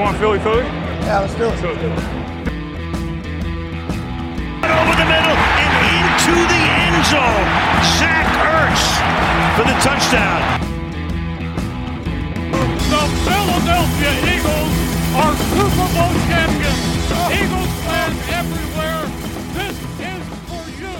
want Philly Philly? Yeah, let's do it. Philly. over the middle and into the end zone. Zach Ertz for the touchdown. The Philadelphia Eagles are Super Bowl champions. Eagles fans everywhere, this is for you.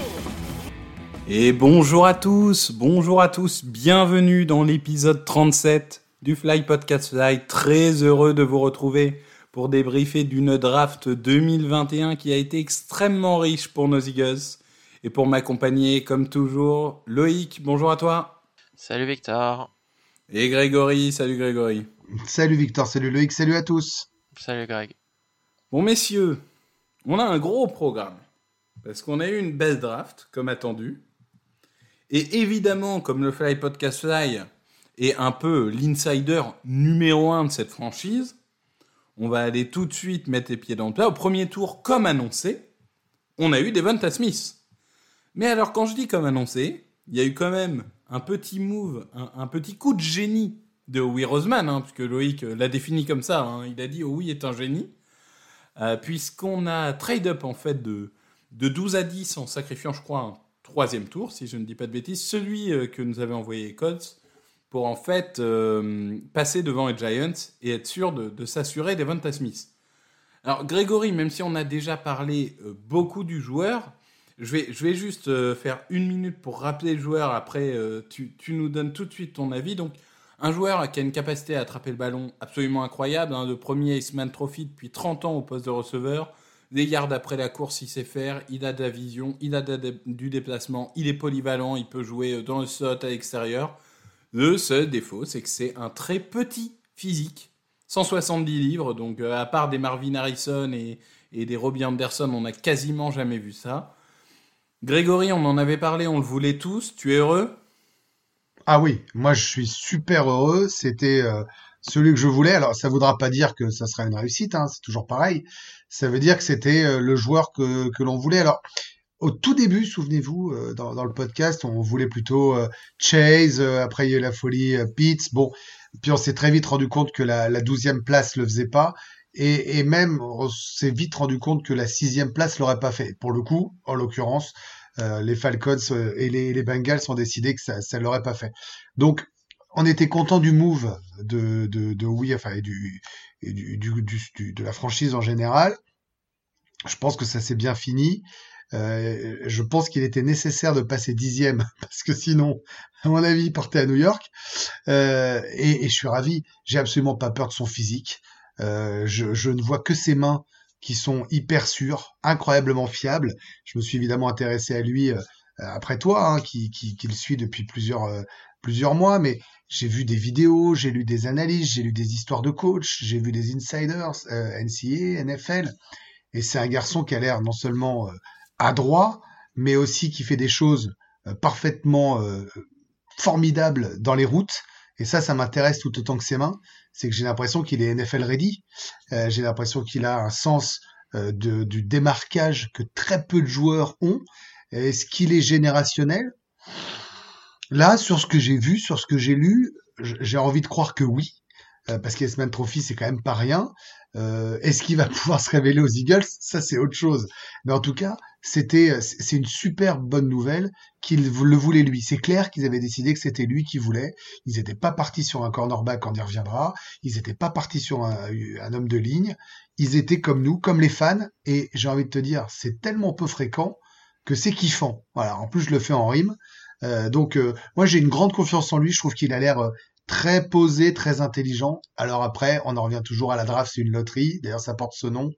Et bonjour à tous, bonjour à tous, bienvenue dans l'épisode 37 du Fly Podcast Fly. Très heureux de vous retrouver pour débriefer d'une draft 2021 qui a été extrêmement riche pour nos Eagles. Et pour m'accompagner, comme toujours, Loïc, bonjour à toi. Salut Victor. Et Grégory, salut Grégory. Salut Victor, salut Loïc, salut à tous. Salut Greg. Bon messieurs, on a un gros programme. Parce qu'on a eu une belle draft, comme attendu. Et évidemment, comme le Fly Podcast Fly est un peu l'insider numéro un de cette franchise, on va aller tout de suite mettre les pieds dans le plat. Au premier tour, comme annoncé, on a eu Devonta Smith. Mais alors, quand je dis comme annoncé, il y a eu quand même un petit move, un, petit coup de génie de Howie Roseman, hein, puisque Loïc l'a défini comme ça. hein. il a dit Howie est un génie. Euh, puisqu'on a trade up en fait de, de 12 à 10 en sacrifiant, je crois, un troisième tour, si je ne dis pas de bêtises, celui euh, que nous avait envoyé Colts, pour en fait euh, passer devant les Giants et être sûr de, de s'assurer Devonta Smith. Alors Grégory, même si on a déjà parlé euh, beaucoup du joueur, je vais, je vais juste euh, faire une minute pour rappeler le joueur, après tu, nous donnes tout de suite ton avis. Donc un joueur qui a une capacité à attraper le ballon absolument incroyable, hein, le premier Iceman Trophy depuis 30 ans au poste de receveur, des yards après la course il sait faire, il a de la vision, il a du déplacement, il est polyvalent, il peut jouer dans le slot à l'extérieur. Le seul défaut, c'est que c'est un très petit physique. 170 livres, donc euh, à part des Marvin Harrison et, des Robbie Anderson, on n'a quasiment jamais vu ça. Grégory, on en avait parlé, on le voulait tous. Tu es heureux? Ah oui, moi je suis super heureux. C'était euh, celui que je voulais. Alors ça voudra pas dire que ça sera une réussite, hein, c'est toujours pareil. Ça veut dire que c'était euh, le joueur que, que l'on voulait. Alors au tout début, souvenez-vous, euh, dans, dans le podcast, on voulait plutôt euh, Chase. euh, après il y a eu la folie euh, Pitts. Bon, puis on s'est très vite rendu compte que la, la 12e place le faisait pas. Et, et même, on s'est vite rendu compte que la sixième place l'aurait pas fait. Pour le coup, en l'occurrence, euh, les Falcons euh, et les, les Bengals ont décidé que ça ne l'aurait pas fait. Donc, on était content du move de, de, de oui, enfin, et du, du, du- du- de la franchise en général. Je pense que ça s'est bien fini. Euh, je pense qu'il était nécessaire de passer dixième parce que sinon, à mon avis, il partait à New York. Euh, et, et je suis ravi. J'ai absolument pas peur de son physique. Euh, je, je ne vois que ses mains qui sont hyper sûres, incroyablement fiables. Je me suis évidemment intéressé à lui euh, après toi, hein, qui, qui, qui le suit depuis plusieurs, euh, plusieurs mois, mais j'ai vu des vidéos, j'ai lu des analyses, j'ai lu des histoires de coach, j'ai vu des insiders, euh, NCA, NFL, et c'est un garçon qui a l'air non seulement euh, adroit, mais aussi qui fait des choses euh, parfaitement euh, formidables dans les routes. Et ça, ça m'intéresse tout autant que ses mains. C'est que j'ai l'impression qu'il est NFL ready. Euh, j'ai l'impression qu'il a un sens du démarquage que très peu de joueurs ont. Est-ce qu'il est générationnel? Là, sur ce que j'ai vu, sur ce que j'ai lu, j'ai envie de croire que oui, parce qu'Esman Trophy, c'est quand même pas rien. Euh, Est-ce qu'il va pouvoir se révéler aux Eagles? Ça, c'est autre chose. Mais en tout cas, c'était, c'est une super bonne nouvelle qu'il le voulait lui. C'est clair qu'ils avaient décidé que c'était lui qui voulait. Ils n'étaient pas partis sur un cornerback quand il reviendra. Ils n'étaient pas partis sur un, un homme de ligne. Ils étaient comme nous, comme les fans. Et j'ai envie de te dire, c'est tellement peu fréquent que c'est kiffant. Voilà. En plus, je le fais en rime. Euh, donc, euh, moi, j'ai une grande confiance en lui. Je trouve qu'il a l'air euh, très posé, très intelligent. Alors après, on en revient toujours à la draft, c'est une loterie. D'ailleurs, ça porte ce nom.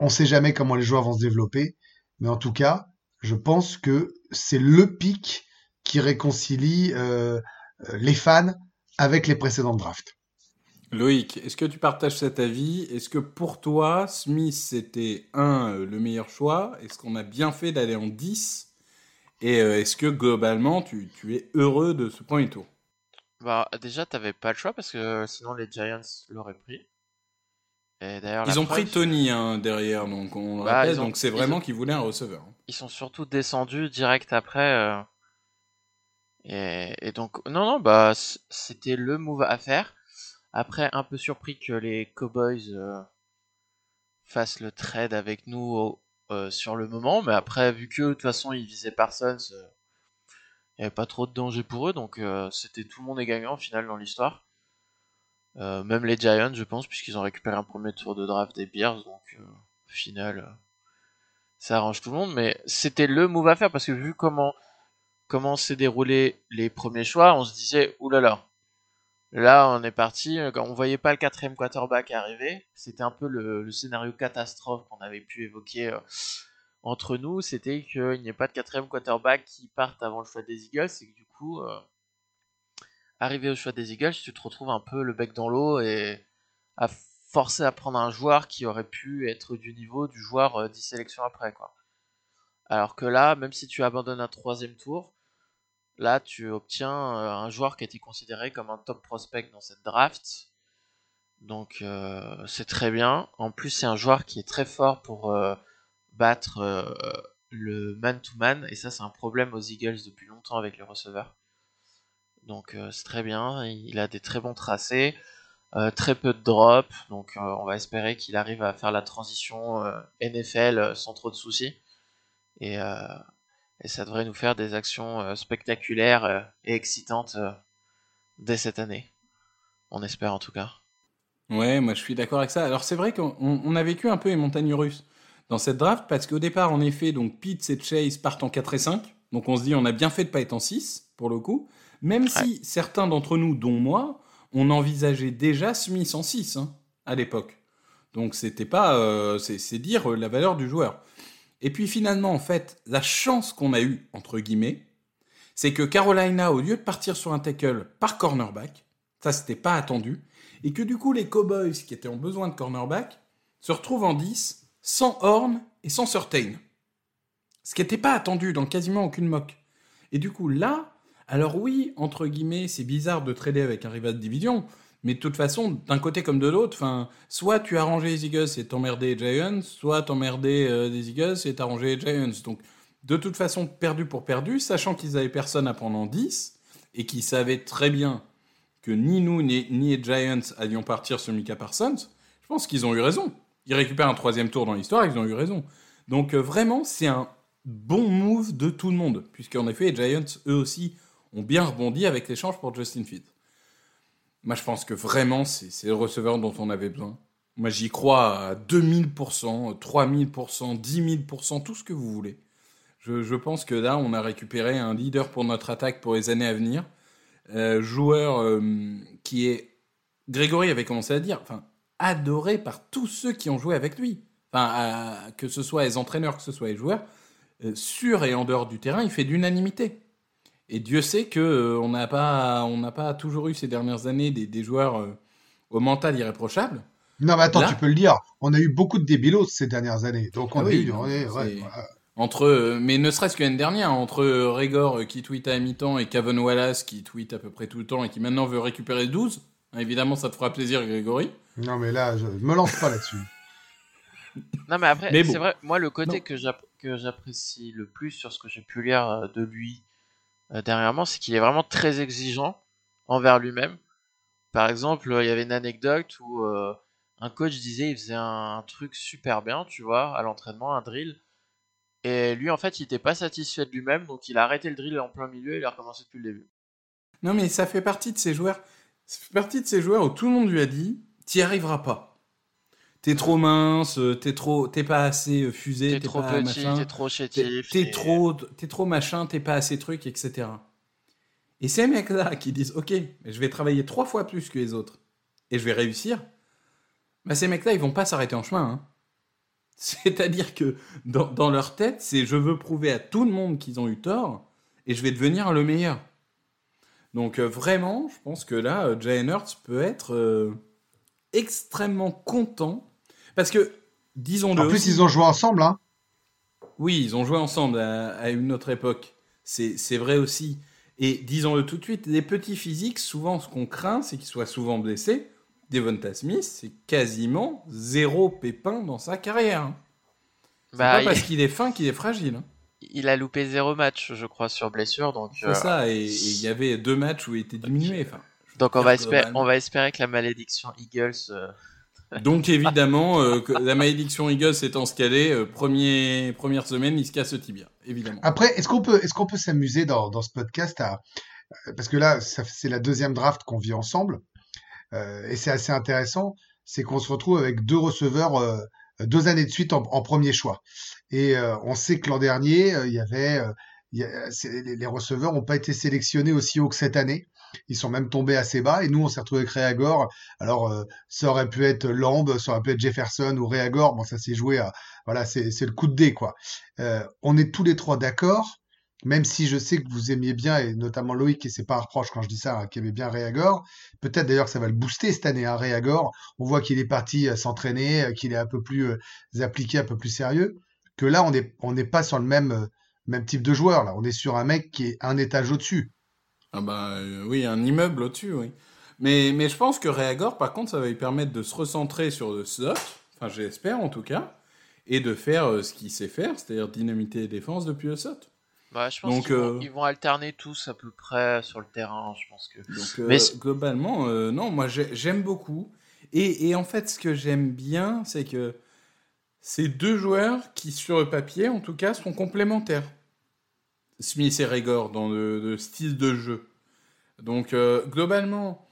On sait jamais comment les joueurs vont se développer. Mais en tout cas, je pense que c'est le pic qui réconcilie euh, euh, les fans avec les précédentes drafts. Loïc, est-ce que tu partages cet avis? Est-ce que pour toi, Smith, c'était un, euh, le meilleur choix? Est-ce qu'on a bien fait d'aller en 10 Et est-ce que globalement, tu, tu es heureux de ce premier tour Bah, déjà, t'avais pas le choix parce que sinon les Giants l'auraient pris. Et d'ailleurs, Ils ont preuve, pris Tony hein, derrière, donc on le Bah, rappelle, ont- donc c'est vraiment ont- qu'ils voulaient un receveur. hein. Ils sont surtout descendus direct après. euh, Et, et donc, non, non, bah, c'était le move à faire. Après, un peu surpris que les Cowboys euh, fassent le trade avec nous euh, sur le moment, mais après, vu que de toute façon ils visaient Parsons, euh, il n'y avait pas trop de danger pour eux, donc euh, c'était tout le monde est gagnant au final dans l'histoire. Euh, même les Giants, je pense, puisqu'ils ont récupéré un premier tour de draft des Bears, donc euh, au final, euh, ça arrange tout le monde. Mais c'était le move à faire parce que vu comment comment s'est déroulé les premiers choix, on se disait oulala. Là, on est parti. on voyait pas le quatrième quarterback arriver, c'était un peu le, scénario catastrophe qu'on avait pu évoquer entre nous. C'était qu'il n'y ait pas de quatrième quarterback qui parte avant le choix des Eagles, et que du coup, euh, arrivé au choix des Eagles, tu te retrouves un peu le bec dans l'eau et à forcer à prendre un joueur qui aurait pu être du niveau du joueur euh, 10 sélections après, quoi. Alors que là, même si tu abandonnes un troisième tour, là tu obtiens euh, un joueur qui a été considéré comme un top prospect dans cette draft. Donc euh, c'est très bien. En plus, c'est un joueur qui est très fort pour euh, battre euh, le man-to-man. Et ça, c'est un problème aux Eagles depuis longtemps avec les receveurs. Donc euh, c'est très bien. Il a des très bons tracés. euh, très peu de drop. Donc on va espérer qu'il arrive à faire la transition NFL sans trop de soucis. Et, ça devrait nous faire des actions spectaculaires et excitantes dès cette année. On espère en tout cas. Ouais, moi je suis d'accord avec ça. Alors c'est vrai qu'on on- on a vécu un peu les montagnes russes dans cette draft parce qu'au départ, en effet, donc Pitts et Chase partent en 4 et 5. Donc on se dit on a bien fait de pas être en 6 pour le coup. Même si certains d'entre nous, dont moi, on envisageait déjà Smith en 6 hein, à l'époque. Donc c'était pas, euh, c'est dire euh, la valeur du joueur. Et puis finalement, en fait, la chance qu'on a eue entre guillemets, c'est que Carolina, au lieu de partir sur un tackle par cornerback, ça c'était pas attendu, et que du coup les Cowboys, qui étaient en besoin de cornerback, se retrouvent en 10, sans Horn et sans Surtain. Ce qui n'était pas attendu dans quasiment aucune mock. Et du coup là, alors oui, entre guillemets, c'est bizarre de trader avec un rival de division, mais de toute façon, d'un côté comme de l'autre, soit tu arrangeais les Eagles et t'emmerdais les Giants, soit t'emmerdais euh, les Eagles et t'arrangeais les Giants. Donc, de toute façon, perdu pour perdu, sachant qu'ils avaient personne à prendre en 10, et qu'ils savaient très bien que ni nous, ni, ni les Giants allions partir sur Mika Parsons, je pense qu'ils ont eu raison. Ils récupèrent un troisième tour dans l'histoire, ils ont eu raison. Donc, euh, vraiment, c'est un bon move de tout le monde, puisqu'en effet, les Giants, eux aussi, ont bien rebondi avec l'échange pour Justin Fields. Moi, je pense que vraiment, c'est le receveur dont on avait besoin. Moi, j'y crois à 2000%, 3000%, 10 000%, tout ce que vous voulez. Je, je pense que là, on a récupéré un leader pour notre attaque pour les années à venir. Euh, joueur euh, qui est, Grégory avait commencé à dire, enfin, adoré par tous ceux qui ont joué avec lui. Enfin, à- que ce soit les entraîneurs, que ce soit les joueurs, euh, sur et en dehors du terrain, il fait d'unanimité. Et Dieu sait que euh, on n'a pas, on n'a pas toujours eu ces dernières années des, des joueurs euh, au mental irréprochable. Non, mais attends, Là- tu peux le dire. On a eu beaucoup de débilos ces dernières années. Donc on Ah a oui, eu. ouais, voilà. Entre, mais ne serait-ce que l'année dernière, entre Régor qui tweet à mi-temps et Kevin Wallace qui tweet à peu près tout le temps et qui maintenant veut récupérer le 12, hein, évidemment ça te fera plaisir Grégory. Non, mais là, je me lance pas là-dessus. Non, mais après, bon. c'est vrai, moi, le côté Non. que j'app- que j'apprécie le plus sur ce que j'ai pu lire euh, de lui euh, dernièrement, c'est qu'il est vraiment très exigeant envers lui-même. Par exemple, euh, il y avait une anecdote où euh, un coach disait il faisait un, un truc super bien, tu vois, à l'entraînement, un drill. Et lui, en fait, il était pas satisfait de lui-même, donc il a arrêté le drill en plein milieu et il a recommencé depuis le début. Non mais ça fait partie de ces joueurs, ça fait partie de ces joueurs où tout le monde lui a dit, t'y arriveras pas. T'es trop mince, t'es trop, t'es pas assez euh, fusé, T'es trop pas petit, machin. t'es trop chétif. t'es trop, t'es trop machin, t'es pas assez truc, etc. Et ces mecs-là qui disent, ok, je vais travailler trois fois plus que les autres et je vais réussir, bah ces mecs-là, ils vont pas s'arrêter en chemin. hein. C'est-à-dire que dans, dans leur tête, c'est je veux prouver à tout le monde qu'ils ont eu tort et je vais devenir le meilleur. Donc euh, vraiment, je pense que là, euh, Jalen Hurts peut être euh, extrêmement content parce que, disons-le, En plus, aussi- ils ont joué ensemble, hein. oui, ils ont joué ensemble à, à une autre époque. C'est c'est vrai aussi. Et disons-le tout de suite, les petits physiques, souvent, ce qu'on craint, c'est qu'ils soient souvent blessés. Devonta Smith, c'est quasiment zéro pépin dans sa carrière. hein. C'est Bah, pas il- parce qu'il est fin qu'il est fragile. hein. Il a loupé zéro match, je crois, sur blessure, donc. C'est euh, ça, et et il y avait deux matchs où il était diminué. Enfin, Donc on va, espérer, Globalement. on va espérer que la malédiction Eagles. euh, Donc évidemment, euh, que la malédiction Eagles étant ce qu'elle est, euh, premier, première semaine, il se casse le tibia, évidemment. Après, est-ce qu'on peut, est-ce qu'on peut s'amuser dans, dans ce podcast à, parce que là, c'est la deuxième draft qu'on vit ensemble, euh, et c'est assez intéressant, c'est qu'on se retrouve avec deux receveurs euh, deux années de suite en, en premier choix. Et euh, on sait que l'an dernier, euh, il y avait, euh, y a- les, receveurs n'ont pas été sélectionnés aussi haut que cette année. Ils sont même tombés assez bas. Et nous, on s'est retrouvé avec Réagor. Alors, euh, ça aurait pu être Lamb, ça aurait pu être Jefferson ou Réagor. Bon, ça s'est joué à, voilà, c'est le coup de dé, quoi. Euh, on est tous les trois d'accord, même si je sais que vous aimiez bien, et notamment Loïc, et c'est pas un reproche quand je dis ça, hein, qui aimait bien Réagor. Peut-être d'ailleurs que ça va le booster cette année, hein, Réagor. On voit qu'il est parti euh, s'entraîner, qu'il est un peu plus appliqué, un peu plus sérieux. Que là, on n'est on n'est pas sur le même, euh, même type de joueur. Là, on est sur un mec qui est un étage au-dessus. Ah bah euh, oui, un immeuble au-dessus, oui. Mais, mais je pense que Réagor, par contre, ça va lui permettre de se recentrer sur le slot, enfin j'espère en tout cas, et de faire euh, ce qu'il sait faire, c'est-à-dire dynamiter les défenses depuis le slot. bah, je pense Donc, qu'ils vont, euh, ils vont alterner tous à peu près sur le terrain. Je pense que. Donc euh, Mais globalement, euh, non, moi j'ai- j'aime beaucoup. Et, et en fait, ce que j'aime bien, c'est que c'est deux joueurs qui, sur le papier, en tout cas, sont complémentaires. Smith et Regor dans le, le style de jeu. Donc euh, globalement,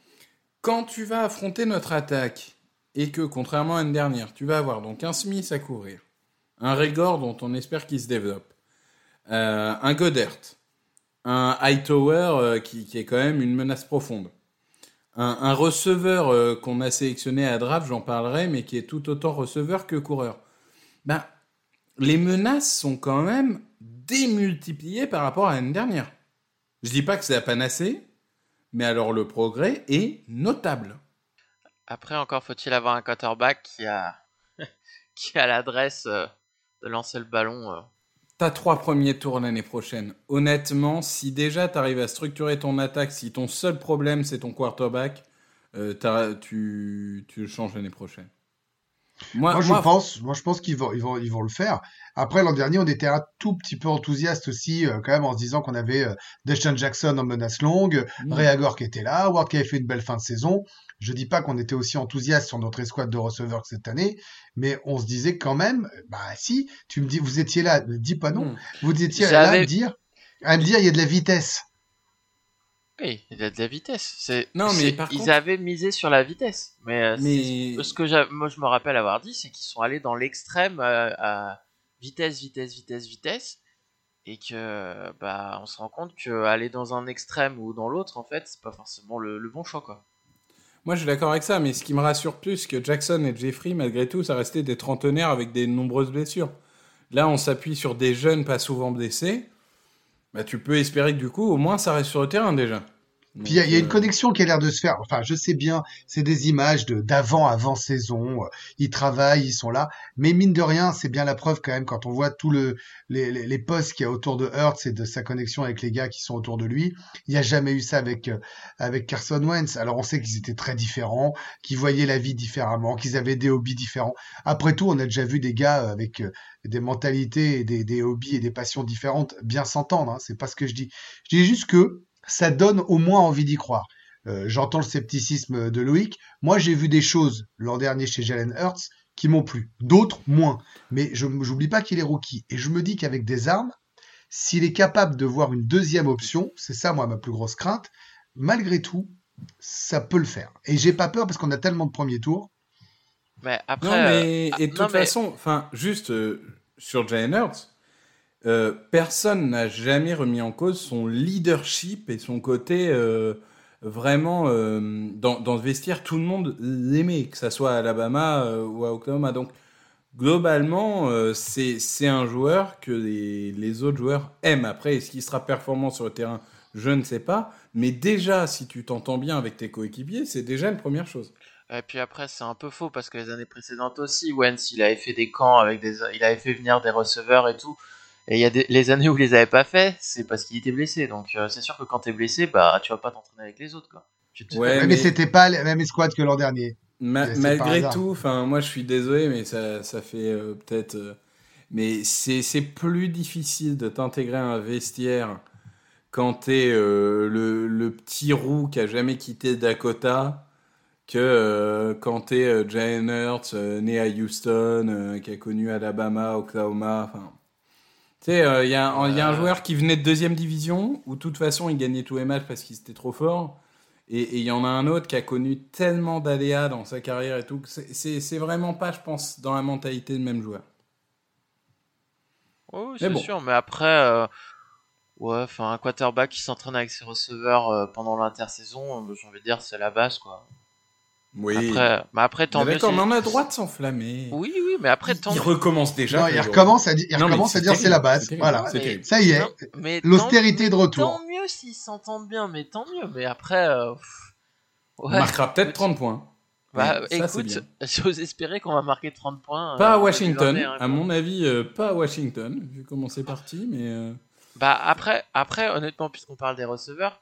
quand tu vas affronter notre attaque et que, contrairement à l'année dernière, tu vas avoir donc un Smith à couvrir, un Regor dont on espère qu'il se développe, euh, un Godert, un Hightower euh, qui, qui est quand même une menace profonde. Un, un receveur euh, qu'on a sélectionné à draft, j'en parlerai, mais qui est tout autant receveur que coureur. Ben, les menaces sont quand même démultipliées par rapport à l'année dernière. Je dis pas que c'est la panacée, mais alors le progrès est notable. Après, encore faut-il avoir un quarterback qui a, qui a l'adresse euh, de lancer le ballon. euh. T'as trois premiers tours l'année prochaine. Honnêtement, si déjà t'arrives à structurer ton attaque, si ton seul problème c'est ton quarterback, euh, tu, tu le changes l'année prochaine. Moi, Moi, je moi, pense, moi, je pense qu'ils vont, ils vont, ils vont le faire. Après, l'an dernier, on était un tout petit peu enthousiaste aussi, euh, quand même, en se disant qu'on avait euh, Deshaun Jackson en menace longue, Mm. Réagor qui était là, Ward qui avait fait une belle fin de saison. Je dis pas qu'on était aussi enthousiaste sur notre escouade de receveurs que cette année, mais on se disait quand même, bah si, tu me dis, vous étiez là, ne dis pas non, Mm. vous étiez là à me dire, à me dire, il y a de la vitesse. Oui, il a de la vitesse. C'est, Non, mais c'est- par ils contre- avaient misé sur la vitesse. Mais, euh, Mais- c'est- ce que moi je me rappelle avoir dit, c'est qu'ils sont allés dans l'extrême euh, à vitesse, vitesse, vitesse, vitesse, et que bah on se rend compte que aller dans un extrême ou dans l'autre, en fait, c'est pas forcément le, le bon choix, quoi. Moi, je suis d'accord avec ça, mais ce qui me rassure plus, que Jackson et Jeffrey, malgré tout, ça restait des trentenaires avec des nombreuses blessures. Là, on s'appuie sur des jeunes pas souvent blessés. Bah, tu peux espérer que du coup, au moins, ça reste sur le terrain déjà. Puis il y, a- il y a une euh, connexion qui a l'air de se faire. Enfin, je sais bien, c'est des images de d'avant, avant saison. Ils travaillent, ils sont là. Mais mine de rien, c'est bien la preuve quand même quand on voit tout le les, les, les postes qu'il y a autour de Hurts et de sa connexion avec les gars qui sont autour de lui. Il n'y a jamais eu ça avec euh, avec Carson Wentz. Alors on sait qu'ils étaient très différents, qu'ils voyaient la vie différemment, qu'ils avaient des hobbies différents. Après tout, on a déjà vu des gars avec euh, des mentalités, et des, des hobbies et des passions différentes bien s'entendre. Hein, c'est pas ce que je dis. Je dis juste que ça donne au moins envie d'y croire. Euh, J'entends le scepticisme de Loïc. Moi, j'ai vu des choses l'an dernier chez Jalen Hurts qui m'ont plu, d'autres moins. Mais je j'oublie pas qu'il est rookie. Et je me dis qu'avec des armes, s'il est capable de voir une deuxième option, c'est ça moi ma plus grosse crainte. Malgré tout, ça peut le faire. Et j'ai pas peur parce qu'on a tellement de premiers tours. Mais après, Non, mais euh, et de non, toute mais- façon, enfin, juste euh, sur Jalen Hurts, euh, personne n'a jamais remis en cause son leadership et son côté euh, vraiment euh, dans, le vestiaire. Tout le monde l'aimait, que ça soit à Alabama ou à Oklahoma. Donc globalement, c'est c'est un joueur que les, les autres joueurs aiment. Après, est-ce qu'il sera performant sur le terrain? Je ne sais pas. Mais déjà, si tu t'entends bien avec tes coéquipiers, c'est déjà une première chose. Et puis après, c'est un peu faux parce que les années précédentes aussi, Wentz, il avait fait des camps avec des, il avait fait venir des receveurs et tout. Et il y a des, les années où il les avait pas fait, c'est parce qu'il était blessé. Donc euh, c'est sûr que quand t'es blessé, bah tu vas pas t'entraîner avec les autres, quoi. Tu te- Ouais, mais mais- c'était pas la même escouade que l'an dernier. Ma- malgré tout, enfin, moi je suis désolé, mais ça, ça fait euh, peut-être. euh, mais c'est c'est plus difficile de t'intégrer à un vestiaire quand t'es euh, le, le petit roux qui a jamais quitté Dakota que euh, quand t'es euh, Jalen Hurts, euh, né à Houston, euh, qui a connu Alabama, Oklahoma, enfin... Tu sais, il y, a un- y a un Euh. joueur qui venait de deuxième division, où de toute façon il gagnait tous les matchs parce qu'il était trop fort, et il y en a un autre qui a connu tellement d'aléas dans sa carrière et tout, c'est- vraiment pas, je pense, dans la mentalité de même joueur. Oui, oui, c'est bon. sûr, mais après, euh, ouais, enfin, un quarterback qui s'entraîne avec ses receveurs euh, pendant l'intersaison, euh, j'ai envie de dire, c'est la base, quoi. Oui. Après, mais après, tant Mais mieux. D'accord, mais on a le droit de s'enflammer. Oui, oui, mais après, tant il mieux. recommence déjà. Non, il recommence à, di- il Non, mais recommence à dire c'est la base. Voilà. mais-. Ça y est. L'austérité de retour. Tant mieux s'ils s'entendent bien, mais tant mieux. Mais après, euh, ouais. marquera peut-être 30 points. Bah, Ouais, ça, c'est écoute, bien. j'ose espérer qu'on va marquer 30 points. euh, Pas à en Washington, 2021, à mon avis, euh, pas à Washington, vu comment c'est parti, mais euh, Bah après, après honnêtement, puisqu'on parle des receveurs,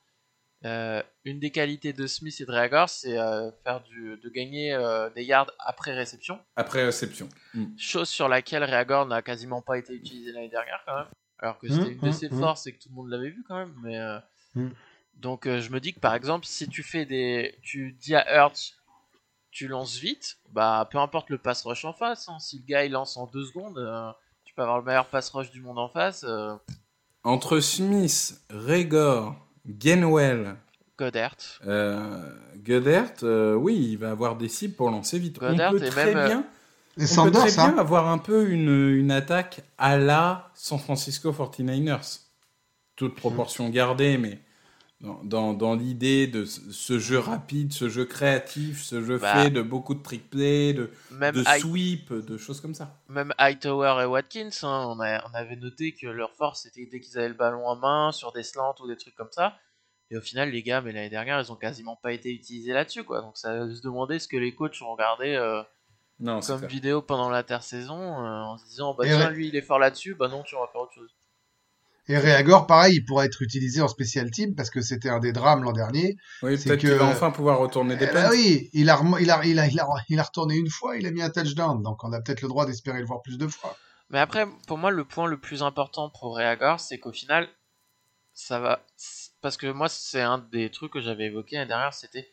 euh, une des qualités de Smith et de Reagor, c'est euh, faire du, de gagner euh, des yards après réception. après réception. Mm. Chose sur laquelle Reagor n'a quasiment pas été utilisé l'année dernière quand même. Alors que c'était Mmh, une de ses mmh. forces et que tout le monde l'avait vu quand même. Mais donc euh, je me dis que par exemple, si tu fais des, tu dis à Hurts, tu lances vite, bah peu importe le pass rush en face. hein. Si le gars il lance en deux secondes, euh, tu peux avoir le meilleur pass rush du monde en face. euh, Entre Smith, Regor, Gainwell, Goddard. euh, Goddard, euh, oui, il va avoir des cibles pour lancer vite. On peut et très même, euh, bien, Et on peut très hein. bien avoir un peu une, une attaque à la San Francisco 49ers. Toute proportion gardée, mais dans, dans, dans l'idée de ce jeu rapide, ce jeu créatif, ce jeu Bah. fait de beaucoup de trick play, de, Même, de sweep, de choses comme ça. même Hightower et Watkins, hein, on, a- on avait noté que leur force c'était dès qu'ils avaient le ballon en main, sur des slants ou des trucs comme ça. Et au final, les gars, mais l'année dernière, ils ont quasiment pas été utilisés là-dessus, quoi. Donc ça se demander ce que les coachs ont regardé euh, Non, comme vidéo pendant l'intersaison euh, en se disant, bah tiens, ouais. lui il est fort là-dessus, bah non, tu vas faire autre chose. Et Reagor, pareil, il pourrait être utilisé en special team parce que c'était un des drames l'an dernier. Oui, peut-être qu'il va enfin pouvoir retourner des Eh ben punts. oui, il a, il, a, il, a, il, a, il a retourné une fois, il a mis un touchdown. Donc on a peut-être le droit d'espérer le voir plus de fois. Mais après, pour moi, le point le plus important pour Reagor, c'est qu'au final, ça va. Parce que moi, c'est un des trucs que j'avais évoqué l'année dernière, c'était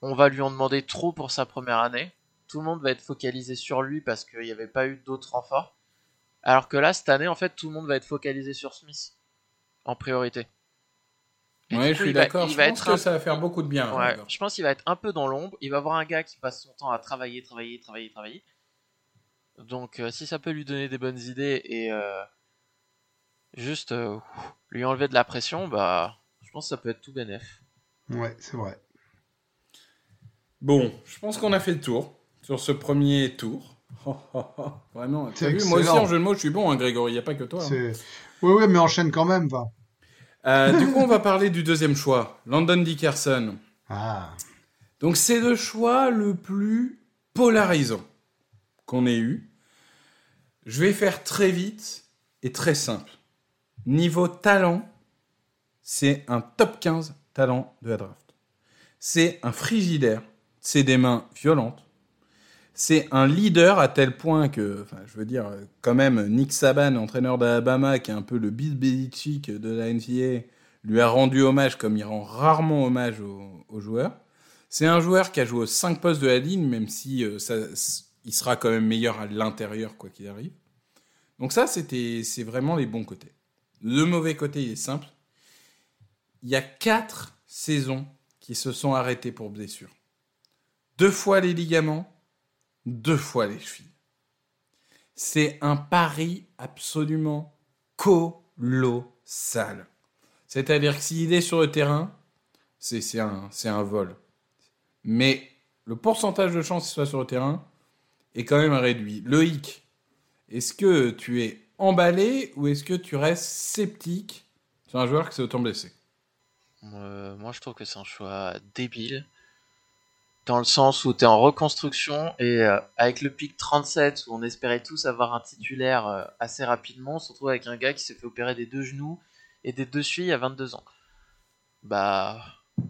on va lui en demander trop pour sa première année. Tout le monde va être focalisé sur lui parce qu'il n'y avait pas eu d'autres renforts. Alors que là, cette année, en fait, tout le monde va être focalisé sur Smith en priorité. Et Oui, du je coup, suis d'accord. Je va pense être que un- ça va faire beaucoup de bien. Ouais, Reagor. je pense qu'il va être un peu dans l'ombre. Il va voir un gars qui passe son temps à travailler, travailler, travailler, travailler. Donc, euh, si ça peut lui donner des bonnes idées et euh, juste euh, lui enlever de la pression, bah, je pense que ça peut être tout bénef. Ouais, c'est vrai. Bon, je pense qu'on a fait le tour sur ce premier tour. Vraiment, C'est t'as vu, moi aussi en jeu de mots, je suis bon, hein, Grégory, il n'y a pas que toi. hein. C'est... Oui, oui, mais enchaîne quand même, va. Euh, du coup, on va parler du deuxième choix, Landon Dickerson. Ah. Donc, c'est le choix le plus polarisant qu'on ait eu. Je vais faire très vite et très simple. Niveau talent, c'est un top 15 talent de la draft. C'est un frigidaire, c'est des mains violentes. C'est un leader à tel point que, enfin, je veux dire, quand même, Nick Saban, entraîneur d'Alabama, qui est un peu le Bill Belichick de la NCAA, lui a rendu hommage comme il rend rarement hommage aux, joueurs. C'est un joueur qui a joué aux 5 postes de la ligne, même si euh, il sera quand même meilleur à l'intérieur, quoi qu'il arrive. Donc ça, c'était, c'est vraiment les bons côtés. Le mauvais côté, il est simple. Il y a 4 saisons qui se sont arrêtées pour blessure. Deux fois les ligaments, deux fois les chevilles. C'est un pari absolument colossal. C'est-à-dire que s'il est sur le terrain, c'est un vol. Mais le pourcentage de chance qu'il soit sur le terrain est quand même réduit. Loïc, est-ce que tu es emballé ou est-ce que tu restes sceptique sur un joueur qui s'est autant blessé? Euh, moi, je trouve que c'est un choix débile. Dans le sens où tu es en reconstruction et euh, avec le pic 37 où on espérait tous avoir un titulaire euh, assez rapidement, on se retrouve avec un gars qui s'est fait opérer des deux genoux et des deux chevilles à 22 ans. Bah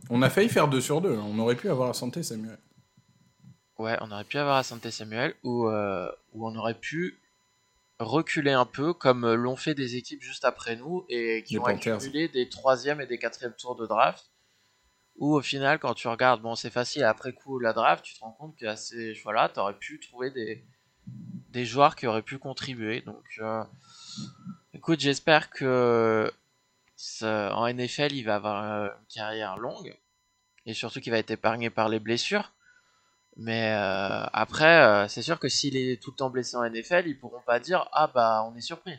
On a failli faire 2 sur 2. On aurait pu avoir la santé, Samuel. ouais, on aurait pu avoir à Santé Samuel ou, euh, ou on aurait pu reculer un peu comme l'ont fait des équipes juste après nous et qui Les ont Panthers. accumulé des troisième et des quatrième tours de draft. Où au final, quand tu regardes, bon, c'est facile après coup la draft, tu te rends compte qu'à ces choix-là, tu aurais pu trouver des, joueurs qui auraient pu contribuer. Donc, euh, écoute, j'espère que en NFL, il va avoir euh, une carrière longue et surtout qu'il va être épargné par les blessures. Mais euh, après, c'est sûr que s'il est tout le temps blessé en NFL, ils pourront pas dire ah bah on est surpris.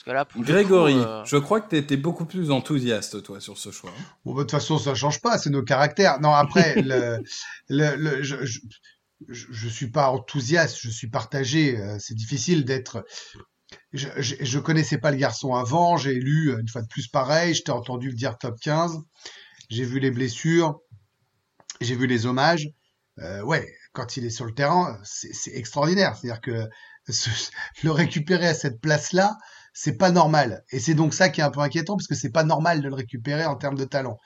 Parce que là, pour le coup, Grégory, euh, je crois que tu étais beaucoup plus enthousiaste, toi, sur ce choix. Bon, bah, de toute façon, ça change pas, c'est nos caractères. Non, après, le, le, le- je, je, suis pas enthousiaste, je suis partagé. euh, C'est difficile d'être. Je, je, je connaissais pas le garçon avant, j'ai lu euh, une fois de plus pareil, je t'ai entendu le dire top 15, j'ai vu les blessures, j'ai vu les hommages. Euh, ouais, quand il est sur le terrain, c'est c'est extraordinaire. C'est-à-dire que le récupérer à cette place-là, c'est pas normal. Et c'est donc ça qui est un peu inquiétant, parce que c'est pas normal de le récupérer en termes de talent.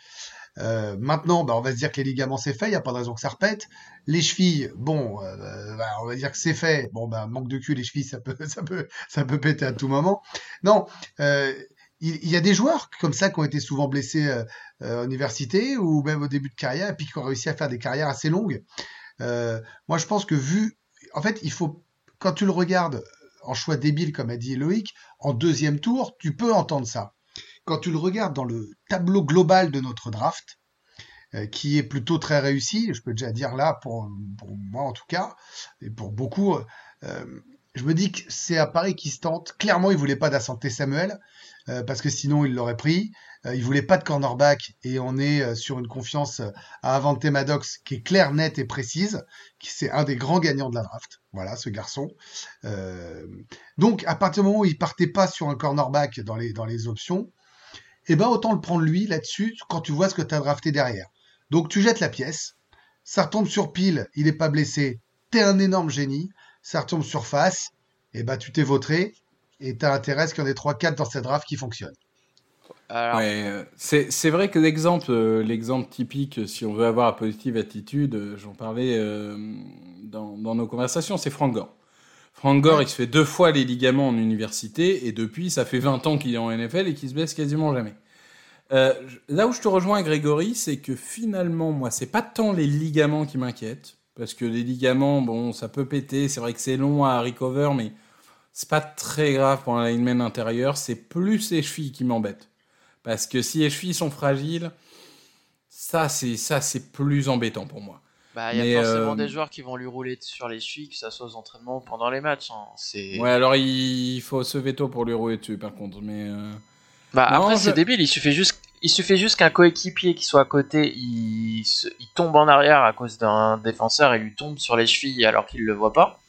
Euh, maintenant, bah, on va se dire que les ligaments c'est fait, il n'y a pas de raison que ça repète. Les chevilles, bon, euh, bah, on va dire que c'est fait. Bon, bah, manque de cul, les chevilles, ça peut, ça peut, ça peut péter à tout moment. Non, euh, il, y a des joueurs comme ça qui ont été souvent blessés en université ou même au début de carrière et puis qui ont réussi à faire des carrières assez longues. Moi, je pense que vu, en fait, il faut, quand tu le regardes en choix débile, comme a dit Loïc, en deuxième tour, tu peux entendre ça. Quand tu le regardes dans le tableau global de notre draft, euh, qui est plutôt très réussi, je peux déjà dire là, pour, moi en tout cas, et pour beaucoup, euh, je me dis que c'est un pari qui se tente. Clairement, il voulait pas d'Assanté Samuel, euh, parce que sinon il l'aurait pris. Euh, il voulait pas de cornerback, et on est euh, sur une confiance à Avante Maddox qui est claire, nette et précise, qui c'est un des grands gagnants de la draft. Voilà, ce garçon. Euh, donc, à partir du moment où il partait pas sur un cornerback dans les, options, eh ben, autant le prendre lui là-dessus quand tu vois ce que tu as drafté derrière. Donc, tu jettes la pièce, ça retombe sur pile, il est pas blessé, t'es un énorme génie, ça retombe sur face, et ben, tu t'es vautré, et t'as intérêt à ce qu'il y en ait 3-4 dans cette draft qui fonctionnent. Alors, Ouais, euh, c'est vrai que l'exemple, euh, l'exemple typique, si on veut avoir la positive attitude, euh, j'en parlais euh, dans, dans nos conversations, c'est Frank Gore. Frank Gore, il se fait deux fois les ligaments en université et depuis, ça fait 20 ans qu'il est en NFL et qu'il se blesse quasiment jamais. Euh, là où je te rejoins, Grégory, c'est que finalement, moi, c'est pas tant les ligaments qui m'inquiètent. Parce que les ligaments, bon, ça peut péter. C'est vrai que c'est long à recover, mais c'est pas très grave pour un lineman intérieur. C'est plus les chevilles qui m'embêtent. Parce que si les chevilles sont fragiles, ça, c'est ça, c'est plus embêtant pour moi. bah, il y a mais, forcément euh, des joueurs qui vont lui rouler sur les chevilles, que ça soit aux entraînements ou pendant les matchs. hein. C'est... Ouais, alors il faut se veto pour lui rouler dessus, par contre. Mais euh, Bah, Non, après, je- c'est débile. Il suffit juste, il suffit juste qu'un coéquipier qui soit à côté, il, se- il tombe en arrière à cause d'un défenseur et lui tombe sur les chevilles alors qu'il le voit pas.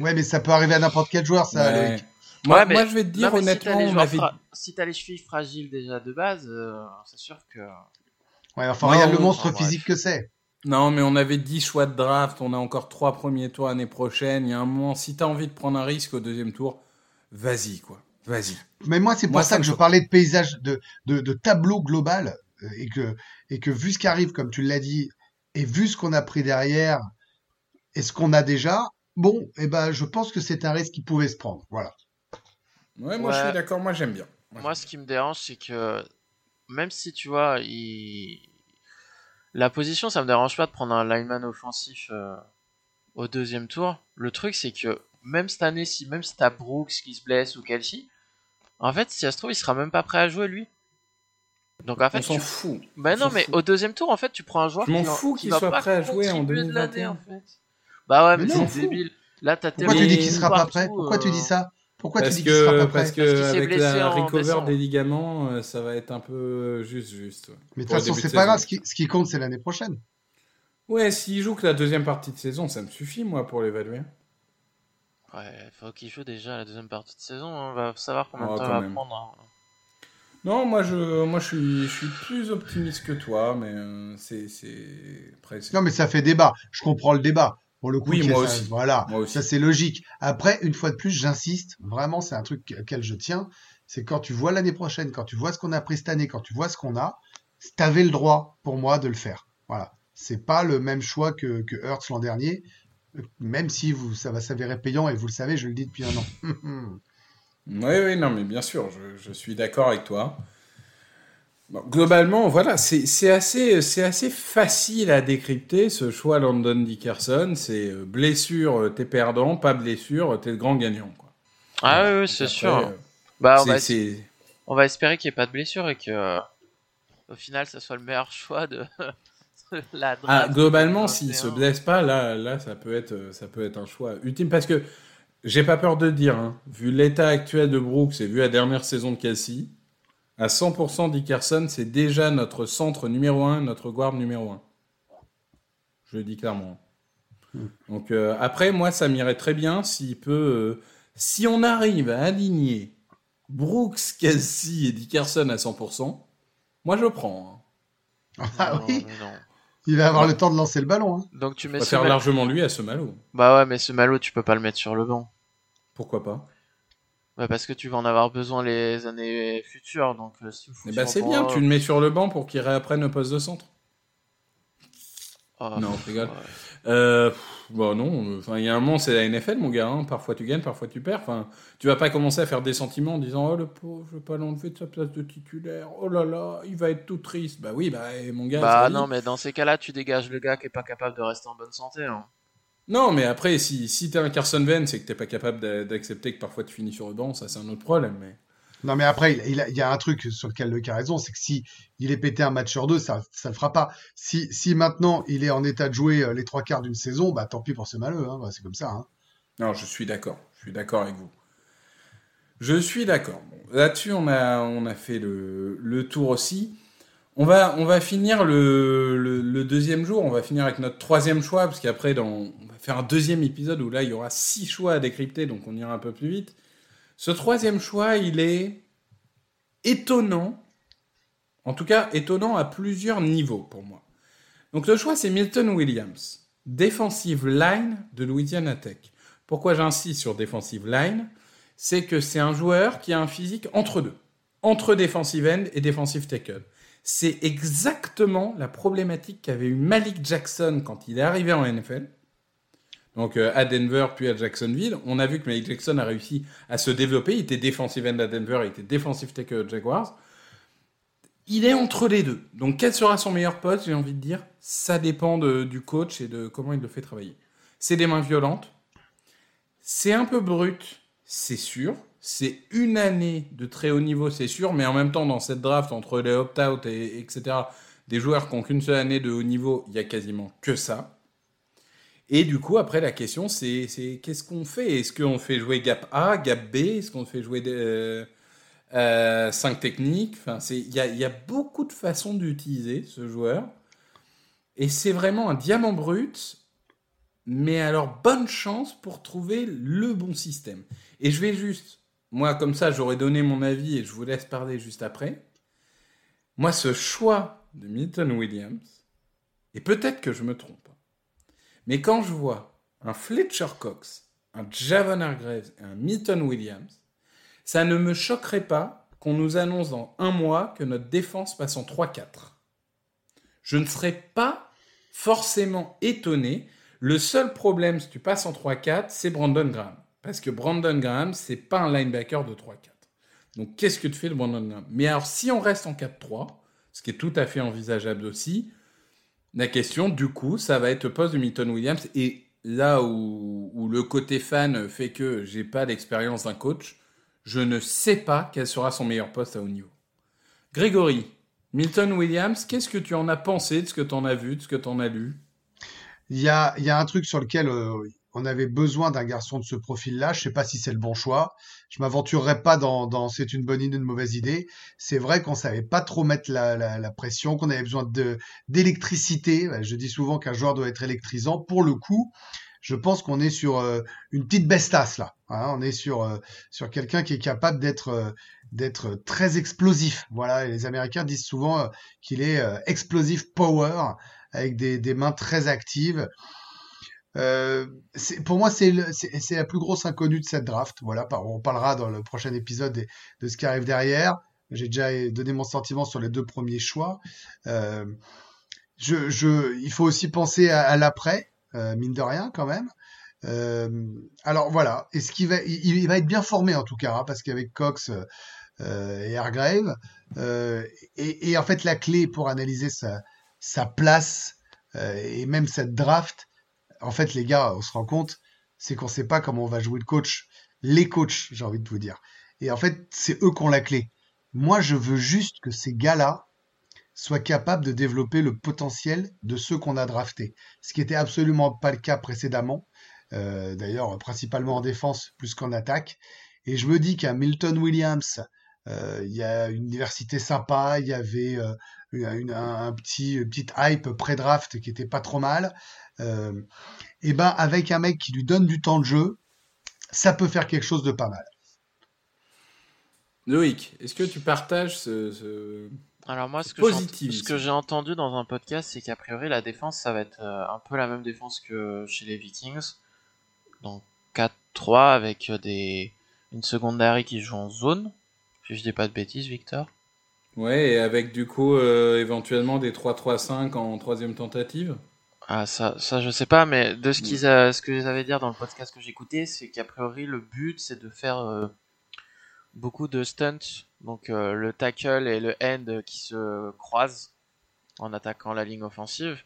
Ouais, mais ça peut arriver à n'importe quel joueur, ça, ouais. Loïc. Moi, Ouais, mais- moi, je vais te dire Non, honnêtement, si t'as les, avait fra- si les chevilles fragiles déjà de base, euh, c'est sûr que. Ouais, enfin, Non, regarde le on- monstre enfin, bref. physique que c'est. Non, mais on avait 10 choix de draft, on a encore 3 premiers tours l'année prochaine. Il y a un moment, si t'as envie de prendre un risque au deuxième tour, vas-y, quoi. Vas-y. Mais moi, c'est pour Moi, ça, ça que je parlais de paysage, de, de, de tableau global, euh, et que, et que vu ce qui arrive, comme tu l'as dit, et vu ce qu'on a pris derrière, et ce qu'on a déjà, bon, eh ben, je pense que c'est un risque qui pouvait se prendre. Voilà. Ouais, moi Ouais. je suis d'accord, moi j'aime bien. Moi, ce qui me dérange, c'est que même si tu vois, il... la position, ça me dérange pas de prendre un lineman offensif euh, au deuxième tour. Le truc, c'est que même cette année, si même si t'as Brooks qui se blesse ou Kelsey, en fait, si ça se trouve, il sera même pas prêt à jouer lui. Donc en fait, on s'en tu- fout. bah on non, mais fout. au deuxième tour, en fait, tu prends un joueur Je m'en qui, fous qui qu'il soit prêt à jouer en contribuer de l'année, 2021. en fait. Bah ouais, mais, Mais c'est débile. Là, t'as Pourquoi tu dis qu'il sera pas prêt? Pourquoi tu euh, dis ça? Pourquoi parce tu dis qu'il sera que, pas prêt parce que Parce avec la recover des ligaments, euh, ça va être un peu juste, juste. ouais. Mais de toute façon, c'est pas grave. Ce qui, ce qui compte, c'est l'année prochaine. Ouais, s'il joue que la deuxième partie de saison, ça me suffit, moi, pour l'évaluer. Ouais, faut qu'il joue déjà la deuxième partie de saison. hein. On va savoir combien Oh, de temps il va même. prendre. hein. Non, moi, je, moi je, suis, je suis plus optimiste que toi, mais euh, c'est. c'est- Après, c'est- Non, mais ça fait débat. Je comprends le débat. Pour le coup, Oui, moi ça- aussi. Voilà. Moi aussi. Ça, c'est logique. Après, une fois de plus, j'insiste. Vraiment, c'est un truc auquel je tiens. C'est quand tu vois l'année prochaine, quand tu vois ce qu'on a pris cette année, quand tu vois ce qu'on a, t'avais le droit, pour moi, de le faire. Voilà. C'est pas le même choix que, que Hertz l'an dernier. Même si vous, ça va s'avérer payant et vous le savez, je le dis depuis un an. Oui, oui, non, mais bien sûr, je, je suis d'accord avec toi. Bon, globalement, voilà, c'est assez, facile à décrypter ce choix Landon Dickerson. C'est euh, blessure, euh, t'es perdant, pas blessure, t'es le grand gagnant. Quoi. Ah oui, oui, c'est sûr. euh, Bah, on va, c'est- on va espérer qu'il n'y ait pas de blessure et que, euh, au final, ça soit le meilleur choix de la draft. Ah, globalement, 2021. s'il se blesse pas, là, là, ça peut être, euh, ça peut être un choix ultime parce que j'ai pas peur de dire, hein, vu l'état actuel de Brooks et vu la dernière saison de Cassie, à 100% Dickerson, c'est déjà notre centre numéro 1, notre guard numéro 1. Je le dis clairement. Donc euh, après, moi, ça m'irait très bien s'il peut, euh, si on arrive à aligner Brooks, Cassie et Dickerson à 100%, moi je prends. hein. Ah Non, oui, non. il va avoir le temps de lancer le ballon. hein. Donc tu mets ma- largement lui à ce malo. Bah ouais, mais ce malo, tu peux pas le mettre sur le banc. Pourquoi pas? Bah parce que tu vas en avoir besoin les années futures, donc euh, si Eh ben, c'est bien, tu le mets sur le banc pour qu'il réapprenne le poste de centre. Oh, Non, je rigole. ouais. Euh, bon, non, enfin, il y a un moment, c'est la NFL, mon gars. hein. Parfois tu gagnes, parfois tu perds. Enfin, tu vas pas commencer à faire des sentiments en disant Oh, le pauvre, je vais pas l'enlever de sa place de titulaire. Oh là là, il va être tout triste. Bah oui, bah, eh, mon gars. Bah non, mais dans ces cas-là, tu dégages le gars qui est pas capable de rester en bonne santé. hein. Non, mais après, si, si t'es un Carson Wentz et que t'es pas capable d'a- d'accepter que parfois tu finis sur le banc, ça c'est un autre problème. Mais... Non, mais après, il, il a- il y a un truc sur lequel le a raison, c'est que si il est pété un match sur deux, ça ça le fera pas. Si, si maintenant il est en état de jouer euh, les trois quarts d'une saison, bah tant pis pour ce malheur. Hein. Bah, c'est comme ça. Hein. Non, je suis d'accord. Je suis d'accord avec vous. Je suis d'accord. Bon, Là-dessus, on a, on a fait le, le tour aussi. On va, finir le, deuxième jour. On va finir avec notre troisième choix, parce qu'après, on va faire un deuxième épisode où là, il y aura six choix à décrypter, donc on ira un peu plus vite. Ce troisième choix, il est étonnant. En tout cas, étonnant à plusieurs niveaux pour moi. Donc le choix, c'est Milton Williams, defensive line de Louisiana Tech. Pourquoi j'insiste sur defensive line? C'est que c'est un joueur qui a un physique entre deux, entre defensive end et defensive tackle. C'est exactement la problématique qu'avait eu Malik Jackson quand il est arrivé en NFL. Donc euh, à Denver puis à Jacksonville, on a vu que Malik Jackson a réussi à se développer. Il était defensive end à Denver, il était defensive tackle aux Jaguars. Il est entre les deux. Donc quel sera son meilleur poste J'ai envie de dire, ça dépend du coach et de comment il le fait travailler. C'est des mains violentes. C'est un peu brut, c'est sûr. C'est une année de très haut niveau, c'est sûr. Mais en même temps, dans cette draft, entre les opt-out et etc., des joueurs qui n'ont qu'une seule année de haut niveau, il y a quasiment que ça. Et du coup, après, la question, c'est qu'est-ce qu'on fait? Est-ce qu'on fait jouer gap A, gap B? Est-ce qu'on fait jouer euh, 5 techniques? Enfin, Il y a, y a beaucoup de façons d'utiliser ce joueur. Et c'est vraiment un diamant brut. Mais alors, bonne chance pour trouver le bon système. Et je vais juste, moi, comme ça, j'aurais donné mon avis et je vous laisse parler juste après. Moi, ce choix de Milton Williams, et peut-être que je me trompe, mais quand je vois un Fletcher Cox, un Javon Hargraves et un Milton Williams, ça ne me choquerait pas qu'on nous annonce dans un mois que notre défense passe en 3-4. Je ne serais pas forcément étonné. Le seul problème, si tu passes en 3-4, c'est Brandon Graham. Parce que Brandon Graham, c'est pas un linebacker de 3-4. Donc qu'est-ce que tu fais de Brandon Graham? Mais alors, si on reste en 4-3, ce qui est tout à fait envisageable aussi, la question, du coup, ça va être le poste de Milton Williams. Et là où, le côté fan fait que j'ai pas l'expérience d'un coach, je ne sais pas quel sera son meilleur poste à haut niveau. Grégory, Milton Williams, qu'est-ce que tu en as pensé de ce que tu en as vu, de ce que tu en as lu? Il y a, il y a un truc sur lequel euh, on avait besoin d'un garçon de ce profil-là. Je sais pas si c'est le bon choix. Je m'aventurerai pas dans, dans c'est une bonne idée, une mauvaise idée. C'est vrai qu'on savait pas trop mettre la, la, la pression, qu'on avait besoin d'électricité. Je dis souvent qu'un joueur doit être électrisant. Pour le coup, je pense qu'on est sur euh, une petite bestasse là. hein. on est sur euh, sur quelqu'un qui est capable d'être euh, d'être très explosif. Voilà, et les Américains disent souvent euh, qu'il est euh, explosive power avec des, des mains très actives. Euh, pour moi, c'est la plus grosse inconnue de cette draft. Voilà, on parlera dans le prochain épisode de ce qui arrive derrière. J'ai déjà donné mon sentiment sur les deux premiers choix. Euh, il faut aussi penser à, l'après, euh, mine de rien quand même. Alors voilà, qu'il va, il, va être bien formé en tout cas, hein, parce qu'avec Cox et Hargrave, et, en fait la clé pour analyser sa, place et même cette draft, en fait les gars, on se rend compte, c'est qu'on sait pas comment on va jouer le coach, les coachs, j'ai envie de vous dire. Et en fait, c'est eux qui ont la clé. Moi, je veux juste que ces gars-là soient capables de développer le potentiel de ceux qu'on a draftés. Ce qui était absolument pas le cas précédemment. Euh, D'ailleurs, principalement en défense plus qu'en attaque. Et je me dis qu'à Milton Williams, euh, il y a une diversité sympa, il y avait euh, une, un, un, petit une petite hype pré-draft qui était pas trop mal. Euh, et ben avec un mec qui lui donne du temps de jeu, ça peut faire quelque chose de pas mal. Loïc, est-ce que tu partages ce, ce... Alors moi, ce que, ce que j'ai entendu dans un podcast, c'est qu'a priori la défense, ça va être euh, un peu la même défense que chez les Vikings, donc 4-3 avec des une secondary qui joue en zone. Si je dis pas de bêtises, Victor. Ouais, et avec du coup euh, éventuellement des 3-3-5 en troisième tentative. Ah ça, ça je sais pas, mais de ce qu'ils a, ce que avaient dire dans le podcast que j'écoutais, c'est qu'a priori le but c'est de faire euh, beaucoup de stunts, donc euh, le tackle et le end qui se croisent en attaquant la ligne offensive.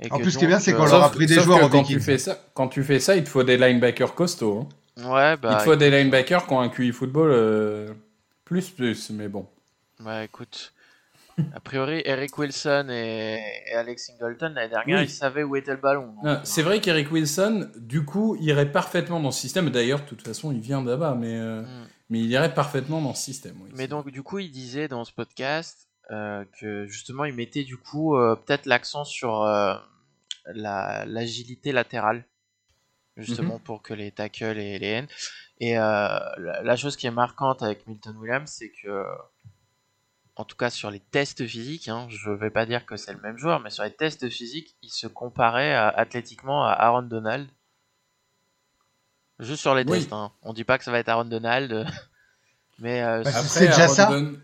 Et en plus, ce qui est bien, c'est qu'on leur a pris des joueurs quand tu fais ça, quand tu fais ça, il te faut des linebackers costauds. Hein. Ouais, bah. Il te faut des linebackers qui ont un QI football euh, plus plus, mais bon. Ouais, écoute. A priori, Eric Wilson et, et Alex Singleton, l'année dernière, oui. ils savaient où était le ballon. C'est vrai qu'Eric Wilson, du coup, irait parfaitement dans ce système. D'ailleurs, de toute façon, il vient là-bas, mais, euh, mm. mais il irait parfagement dans ce système. Oui, mais donc, du coup, il disait dans ce podcast euh, que justement, il mettait du coup euh, peut-être l'accent sur euh, l'agilité la, latérale, justement mm -hmm. pour que les tackles et les N. Et la, la chose qui est marquante avec Milton Williams, c'est que en tout cas sur les tests physiques, hein, je ne vais pas dire que c'est le même joueur, mais sur les tests physiques, il se comparait à, athlétiquement à Aaron Donald. Juste sur les oui. tests, hein. on dit pas que ça va être Aaron Donald, mais euh, bah, c'est déjà ça. Don...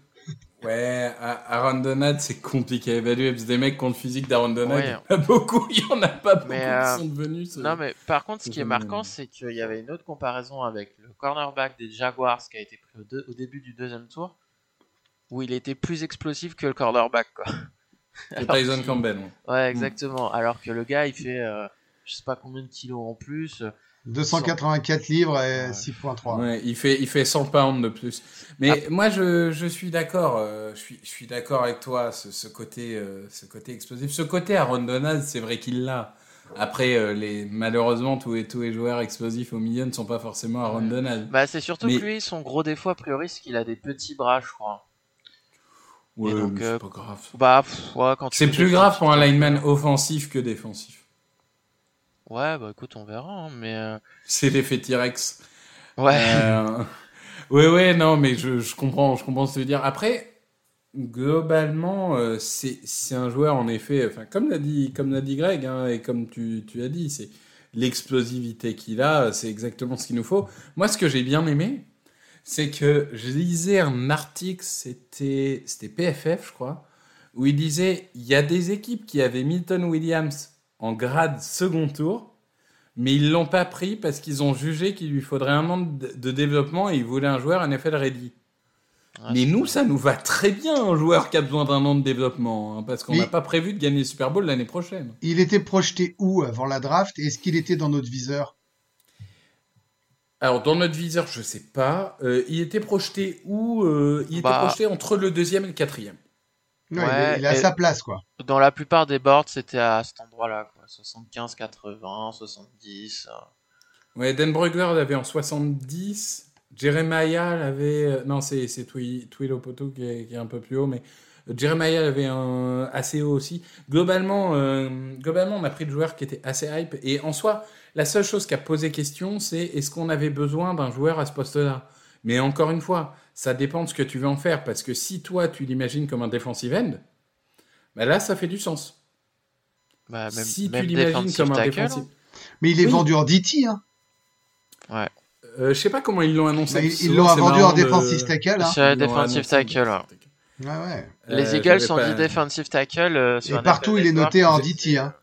Ouais, Aaron Donald, c'est compliqué à évaluer parce que des mecs qui ont le physique d'Aaron Donald, ouais. il y en a beaucoup, il y en a pas beaucoup mais, euh... qui sont devenus. Non, mais par contre, ce qui est marquant, c'est qu'il y avait une autre comparaison avec le cornerback des Jaguars qui a été pris au, de... au début du deuxième tour où il était plus explosif que le cornerback quoi. Et Tyson Campbell. Ouais, exactement. Alors que le gars, il fait euh, je sais pas combien de kilos en plus. 284 100... livres et ouais. 6.3. Ouais, il fait il fait 100 pounds de plus. Mais ah. moi je, je suis d'accord, euh, je suis je suis d'accord avec toi ce, ce côté euh, ce côté explosif, ce côté Aaron Donald, c'est vrai qu'il l'a. Après, euh, les, malheureusement, tous les, tous les joueurs explosifs au milieu ne sont pas forcément Aaron ouais. Donald. Bah, c'est surtout Mais... que lui, son gros défaut, a priori, c'est qu'il a des petits bras, je crois. Ouais, donc, euh, c'est pas grave. Bah, ouais, quand c'est plus grave pour un lineman offensif que défensif. Ouais, bah écoute, on verra, hein, mais. Euh... C'est l'effet T-Rex. Ouais. Euh... ouais, ouais, non, mais je, je comprends, je comprends ce que tu veux dire. Après, globalement, euh, c'est, c'est un joueur en effet, enfin, comme l'a dit, comme l'a dit Greg, hein, et comme tu, tu as dit, c'est l'explosivité qu'il a, c'est exactement ce qu'il nous faut. Moi, ce que j'ai bien aimé, c'est que je lisais un article, c'était c'était PFF, je crois, où il disait il y a des équipes qui avaient Milton Williams en grade second tour, mais ils l'ont pas pris parce qu'ils ont jugé qu'il lui faudrait un an de, de, développement et ils voulaient un joueur NFL ready. Ah, mais nous, ça nous va très bien, un joueur qui a besoin d'un an de développement, hein, parce qu'on n'a pas prévu de gagner le Super Bowl l'année prochaine. Il était projeté où avant la draft? Est-ce qu'il était dans notre viseur? Alors, dans notre viseur, je sais pas. Euh, il était projeté où euh, Il bah... était projeté entre le deuxième et le quatrième. Ouais, ouais, il, est, il est à sa place, quoi. Dans la plupart des boards, c'était à cet endroit-là, quoi. 75, 80, 70. Euh... Ouais, Dan Brugler l'avait en 70. Jeremiah l'avait. Euh, non, c'est Twilo Poto qui est, qui est un peu plus haut, mais Jeremiah avait un assez haut aussi. Globalement, euh, globalement, on a pris le joueur qui était assez hype. Et en soi, la seule chose qui a posé question, c'est est-ce qu'on avait besoin d'un joueur à ce poste-là? Mais encore une fois, ça dépend de ce que tu veux en faire. Parce que si toi, tu l'imagines comme un defensive end, bah là, ça fait du sens. Bah, même, si même tu l'imagines comme un defensive... Mais il est oui. vendu en DT, hein Ouais. Euh, je sais pas comment ils l'ont annoncé. Bah, ils l'ont vendu en defensive tackle. Hein. C'est defensive tackle. Ouais. Les euh, Eagles ont pas... dit defensive tackle. Euh, sur Et partout, il est noté en DT. Hein.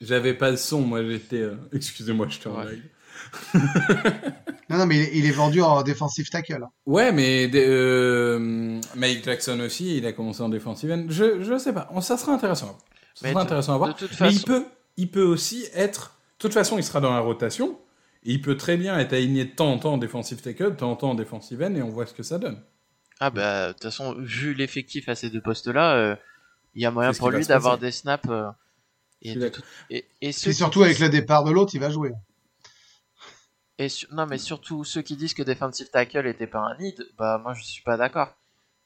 J'avais pas le son, moi j'étais. Euh... Excusez-moi, je te ouais. Non, non, mais il est, il est vendu en defensive tackle. Ouais, mais euh, Mike Jackson aussi, il a commencé en defensive end. Je, je sais pas. Ça sera intéressant. à voir. Ça Mais sera de- intéressant à voir. de toute Mais il peut, il peut aussi être. De toute façon, il sera dans la rotation. Et il peut très bien être aligné de temps en temps en defensive tackle, de temps en temps en defensive end, et on voit ce que ça donne. Ah bah, de toute façon, vu l'effectif à ces deux postes-là, euh, il y a moyen pour lui d'avoir des snaps. euh, et, suis de d'accord. tout- et, et ceux Et qui surtout avec le départ de l'autre, il va jouer. et su- non mais surtout ceux qui disent que defensive tackle était pas un need, bah moi je suis pas d'accord.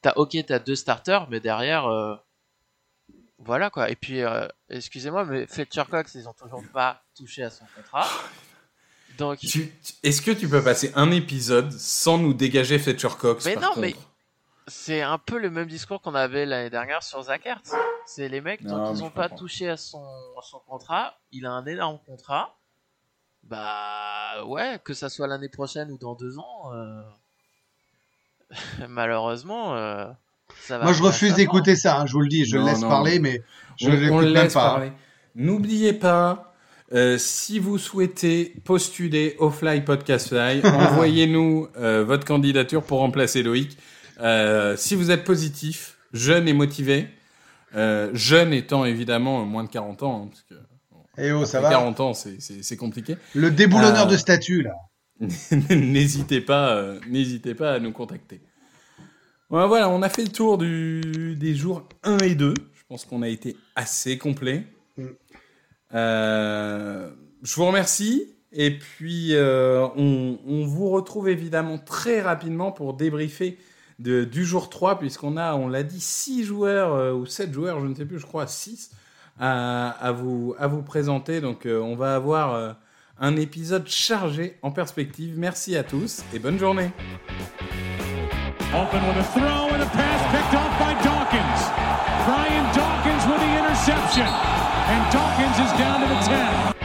T'as ok, t'as deux starters, mais derrière, euh, voilà quoi. Et puis, euh, excusez-moi, mais Fletcher Cox, ils ont toujours pas touché à son contrat. Donc, Est-ce que tu peux passer un épisode sans nous dégager Fletcher Cox Mais par non, contre? mais- c'est un peu le même discours qu'on avait l'année dernière sur Zach Ertz. C'est les mecs, Non, tant qu'ils je ont pas touché à son, à son contrat, il a un énorme contrat. Bah ouais, que ça soit l'année prochaine ou dans deux ans, euh, malheureusement, euh, ça va. Moi, je refuse d'écouter ça, hein, je vous le dis. Je Non, le laisse non. parler, mais je on, ne le même laisse pas. parler. N'oubliez pas, euh, si vous souhaitez postuler au Fly Podcast Fly, envoyez-nous euh, votre candidature pour remplacer Loïc. Euh, si vous êtes positif, jeune et motivé, euh, jeune étant évidemment moins de 40 ans, hein, parce que Et oh, ça après va. 40 ans c'est- compliqué. Le déboulonneur Euh, de statut, là. n'hésitez pas, n'hésitez pas à nous contacter. Voilà, voilà, on a fait le tour du, des jours 1 et 2. Je pense qu'on a été assez complet. Mm. Euh, je vous remercie. Et puis, euh, on, on vous retrouve évidemment très rapidement pour débriefer de, du jour 3, puisqu'on a, on l'a dit, 6 joueurs euh, ou 7 joueurs, je ne sais plus, je crois 6 à, à, vous, à vous présenter. Donc, euh, on va avoir euh, un épisode chargé en perspective. Merci à tous et bonne journée. Open with a throw and a pass picked off by Dawkins. Brian Dawkins with the interception. And Dawkins is down to the 10.